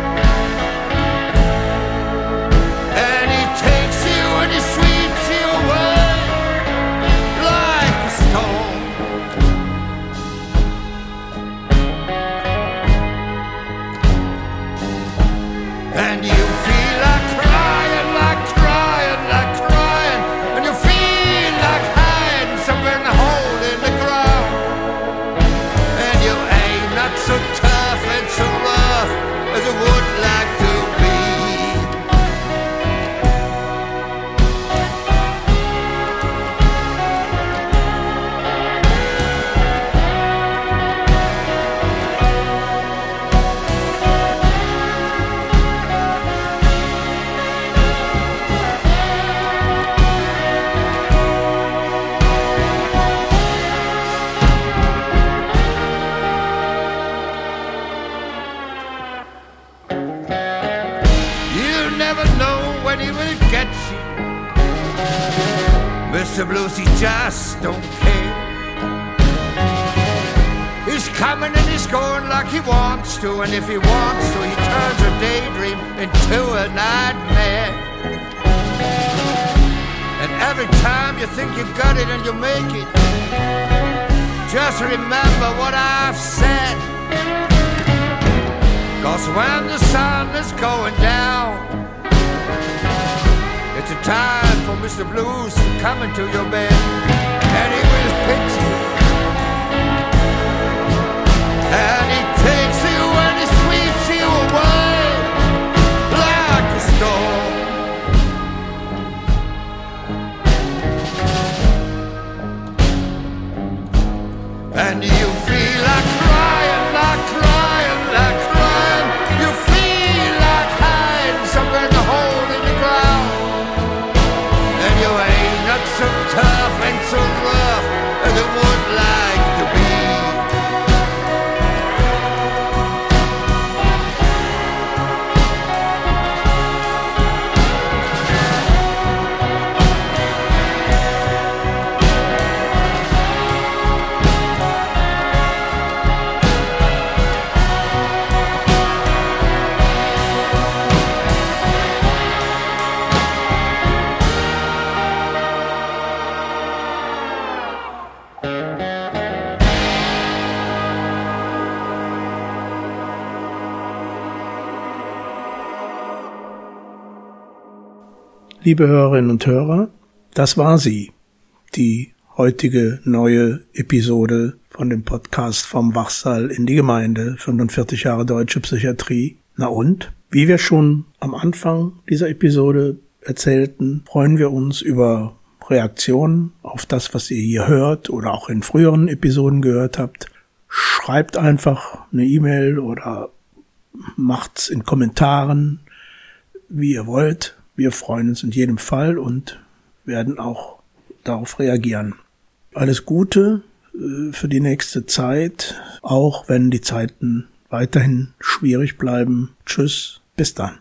feel like Liebe Hörerinnen und Hörer, das war sie, die heutige neue Episode von dem Podcast vom Wachsaal in die Gemeinde 45 Jahre deutsche Psychiatrie. Na und? Wie wir schon am Anfang dieser Episode erzählten, freuen wir uns über Reaktionen auf das, was ihr hier hört oder auch in früheren Episoden gehört habt. Schreibt einfach eine E-Mail oder macht's in Kommentaren, wie ihr wollt. Wir freuen uns in jedem Fall und werden auch darauf reagieren. Alles Gute äh, für die nächste Zeit, auch wenn die Zeiten weiterhin schwierig bleiben. Tschüss, bis dann.